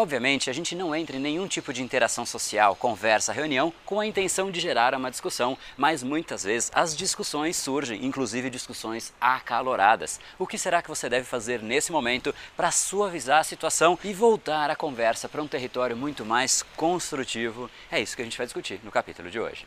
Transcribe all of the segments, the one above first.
Obviamente, a gente não entra em nenhum tipo de interação social, conversa, reunião com a intenção de gerar uma discussão, mas muitas vezes as discussões surgem, inclusive discussões acaloradas. O que será que você deve fazer nesse momento para suavizar a situação e voltar a conversa para um território muito mais construtivo? É isso que a gente vai discutir no capítulo de hoje.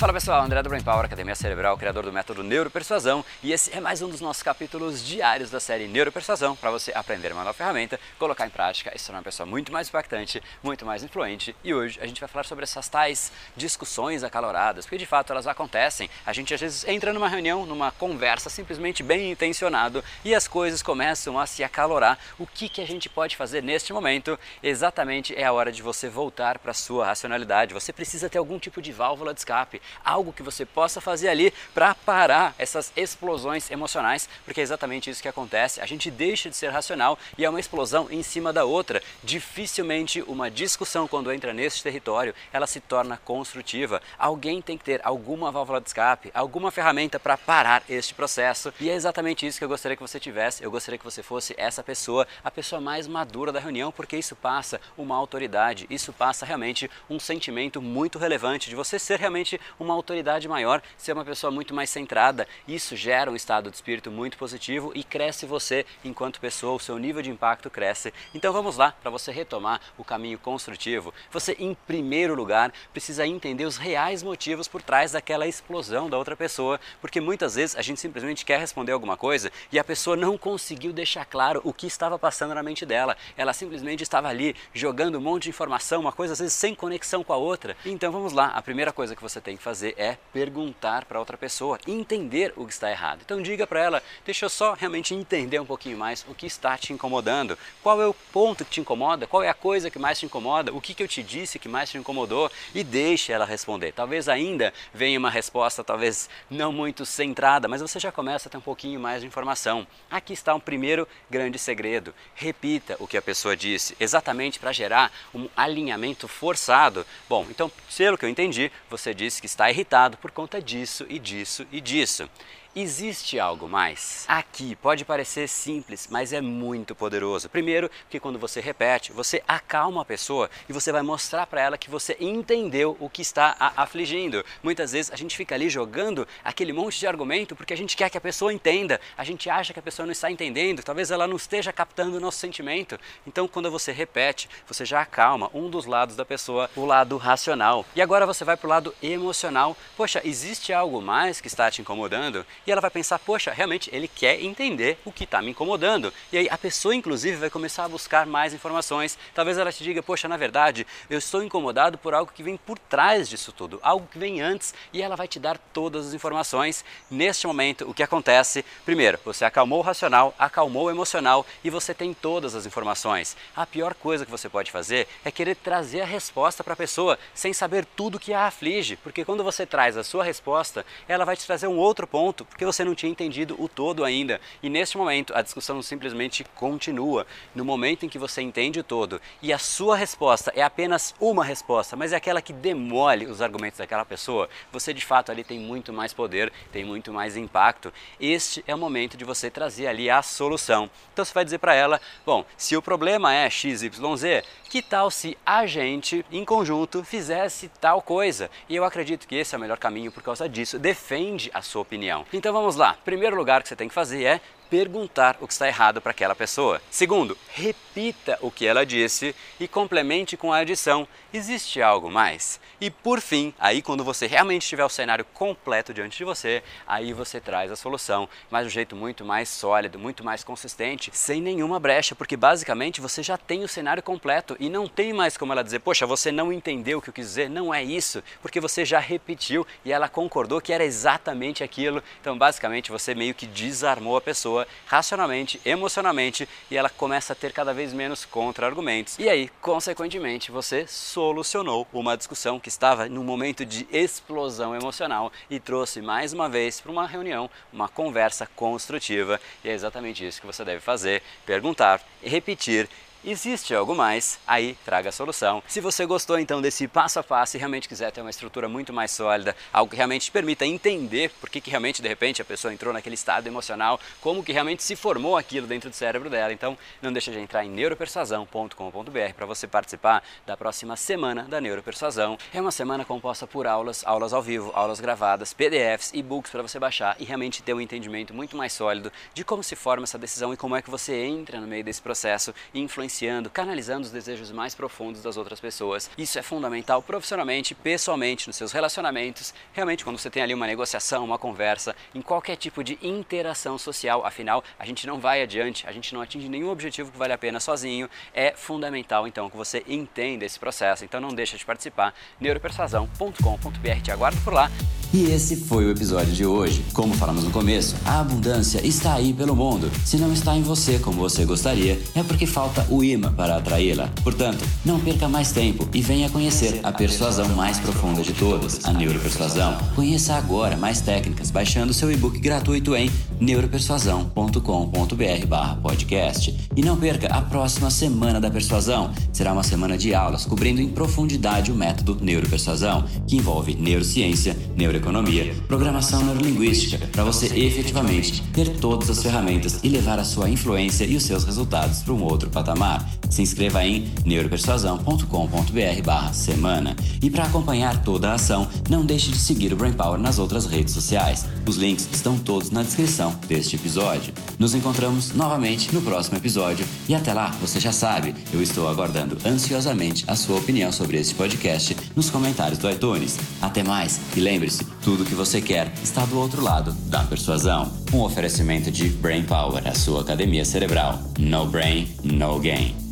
Fala pessoal, André do Brain Power, Academia Cerebral, criador do método Neuropersuasão, e esse é mais um dos nossos capítulos diários da série Neuropersuasão para você aprender uma nova ferramenta, colocar em prática e se tornar uma pessoa muito mais impactante, muito mais influente. E hoje a gente vai falar sobre essas tais discussões acaloradas, porque de fato elas acontecem. A gente às vezes entra numa reunião, numa conversa simplesmente bem intencionado e as coisas começam a se acalorar. O que, que a gente pode fazer neste momento? Exatamente é a hora de você voltar para sua racionalidade. Você precisa ter algum tipo de válvula de escape algo que você possa fazer ali para parar essas explosões emocionais, porque é exatamente isso que acontece. A gente deixa de ser racional e é uma explosão em cima da outra. Dificilmente uma discussão quando entra nesse território, ela se torna construtiva. Alguém tem que ter alguma válvula de escape, alguma ferramenta para parar este processo. E é exatamente isso que eu gostaria que você tivesse. Eu gostaria que você fosse essa pessoa, a pessoa mais madura da reunião, porque isso passa uma autoridade, isso passa realmente um sentimento muito relevante de você ser realmente uma autoridade maior, ser uma pessoa muito mais centrada. Isso gera um estado de espírito muito positivo e cresce você enquanto pessoa, o seu nível de impacto cresce. Então vamos lá para você retomar o caminho construtivo. Você, em primeiro lugar, precisa entender os reais motivos por trás daquela explosão da outra pessoa, porque muitas vezes a gente simplesmente quer responder alguma coisa e a pessoa não conseguiu deixar claro o que estava passando na mente dela. Ela simplesmente estava ali jogando um monte de informação, uma coisa às vezes sem conexão com a outra. Então vamos lá, a primeira coisa que você tem que fazer fazer é perguntar para outra pessoa, entender o que está errado. Então diga para ela, deixa eu só realmente entender um pouquinho mais o que está te incomodando, qual é o ponto que te incomoda, qual é a coisa que mais te incomoda, o que, que eu te disse que mais te incomodou e deixe ela responder. Talvez ainda venha uma resposta, talvez não muito centrada, mas você já começa a ter um pouquinho mais de informação. Aqui está um primeiro grande segredo. Repita o que a pessoa disse, exatamente para gerar um alinhamento forçado. Bom, então, pelo que eu entendi, você disse que está está irritado por conta disso e disso e disso. Existe algo mais? Aqui pode parecer simples, mas é muito poderoso. Primeiro, que quando você repete, você acalma a pessoa e você vai mostrar para ela que você entendeu o que está a afligindo. Muitas vezes a gente fica ali jogando aquele monte de argumento porque a gente quer que a pessoa entenda, a gente acha que a pessoa não está entendendo, talvez ela não esteja captando o nosso sentimento. Então, quando você repete, você já acalma um dos lados da pessoa, o lado racional. E agora você vai para o lado emocional. Poxa, existe algo mais que está te incomodando? E ela vai pensar, poxa, realmente ele quer entender o que está me incomodando. E aí a pessoa, inclusive, vai começar a buscar mais informações. Talvez ela te diga, poxa, na verdade, eu estou incomodado por algo que vem por trás disso tudo, algo que vem antes, e ela vai te dar todas as informações. Neste momento, o que acontece? Primeiro, você acalmou o racional, acalmou o emocional e você tem todas as informações. A pior coisa que você pode fazer é querer trazer a resposta para a pessoa sem saber tudo que a aflige, porque quando você traz a sua resposta, ela vai te trazer um outro ponto, porque você não tinha entendido o todo ainda. E neste momento a discussão simplesmente continua. No momento em que você entende o todo e a sua resposta é apenas uma resposta, mas é aquela que demole os argumentos daquela pessoa, você de fato ali tem muito mais poder, tem muito mais impacto. Este é o momento de você trazer ali a solução. Então você vai dizer para ela: bom, se o problema é XYZ, que tal se a gente, em conjunto, fizesse tal coisa? E eu acredito que esse é o melhor caminho por causa disso. Defende a sua opinião. Então vamos lá. Primeiro lugar que você tem que fazer é perguntar o que está errado para aquela pessoa. Segundo, repita o que ela disse e complemente com a adição: existe algo mais? E por fim, aí quando você realmente tiver o cenário completo diante de você, aí você traz a solução, mas de um jeito muito mais sólido, muito mais consistente, sem nenhuma brecha, porque basicamente você já tem o cenário completo e não tem mais como ela dizer, poxa, você não entendeu o que eu quis dizer. Não é isso, porque você já repetiu e ela concordou que era exatamente aquilo. Então, basicamente, você meio que desarmou a pessoa racionalmente, emocionalmente e ela começa a ter cada vez menos contra-argumentos. E aí, consequentemente, você solucionou uma discussão que estava num momento de explosão emocional e trouxe mais uma vez para uma reunião uma conversa construtiva. E é exatamente isso que você deve fazer: perguntar, repetir Existe algo mais? Aí traga a solução. Se você gostou então desse passo a passo e realmente quiser ter uma estrutura muito mais sólida, algo que realmente te permita entender por que, que realmente de repente a pessoa entrou naquele estado emocional, como que realmente se formou aquilo dentro do cérebro dela, então não deixa de entrar em neuropersuasão.com.br para você participar da próxima semana da Neuropersuasão. É uma semana composta por aulas, aulas ao vivo, aulas gravadas, PDFs, e-books para você baixar e realmente ter um entendimento muito mais sólido de como se forma essa decisão e como é que você entra no meio desse processo e influencia influenciando, canalizando os desejos mais profundos das outras pessoas. Isso é fundamental profissionalmente, pessoalmente, nos seus relacionamentos, realmente quando você tem ali uma negociação, uma conversa, em qualquer tipo de interação social. Afinal, a gente não vai adiante, a gente não atinge nenhum objetivo que vale a pena sozinho. É fundamental então que você entenda esse processo. Então não deixa de participar. neuropersuasão.com.br te aguardo por lá. E esse foi o episódio de hoje. Como falamos no começo, a abundância está aí pelo mundo. Se não está em você como você gostaria, é porque falta o imã para atraí-la. Portanto, não perca mais tempo e venha conhecer a persuasão mais profunda de todas, a neuropersuasão. Conheça agora mais técnicas baixando seu e-book gratuito em neuropersuasão.com.br/podcast. E não perca a próxima semana da persuasão. Será uma semana de aulas cobrindo em profundidade o método neuropersuasão, que envolve neurociência, neuroeconomia neuroeconomia, programação neurolinguística, para você efetivamente ter todas as ferramentas e levar a sua influência e os seus resultados para um outro patamar. Se inscreva em neuropersuasão.com.br/semana. E para acompanhar toda a ação, não deixe de seguir o Brain Power nas outras redes sociais. Os links estão todos na descrição deste episódio. Nos encontramos novamente no próximo episódio e até lá, você já sabe, eu estou aguardando ansiosamente a sua opinião sobre este podcast nos comentários do iTunes. Até mais e lembre-se, tudo que você quer está do outro lado da persuasão. Um oferecimento de Brain Power, a sua academia cerebral. No brain, no gain.